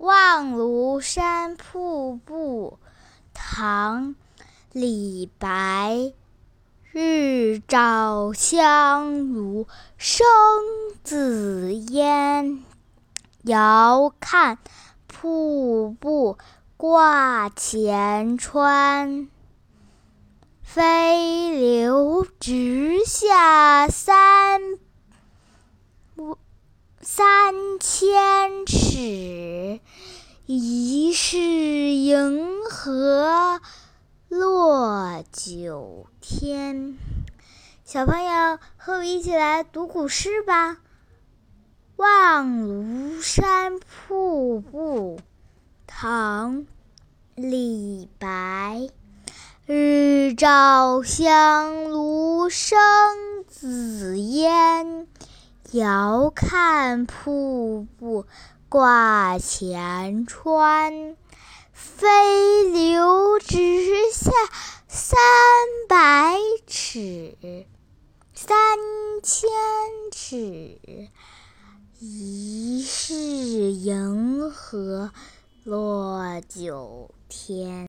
望庐山瀑布，唐·李白。日照香炉生紫烟，遥看瀑布挂前川。飞流直下三三千尺，疑是银河落九天。小朋友，和我一起来读古诗吧。《望庐山瀑布》唐·李白。日照香炉生紫烟，遥看瀑布挂前川。飞流直下三百尺，三千尺，疑是银河落九天。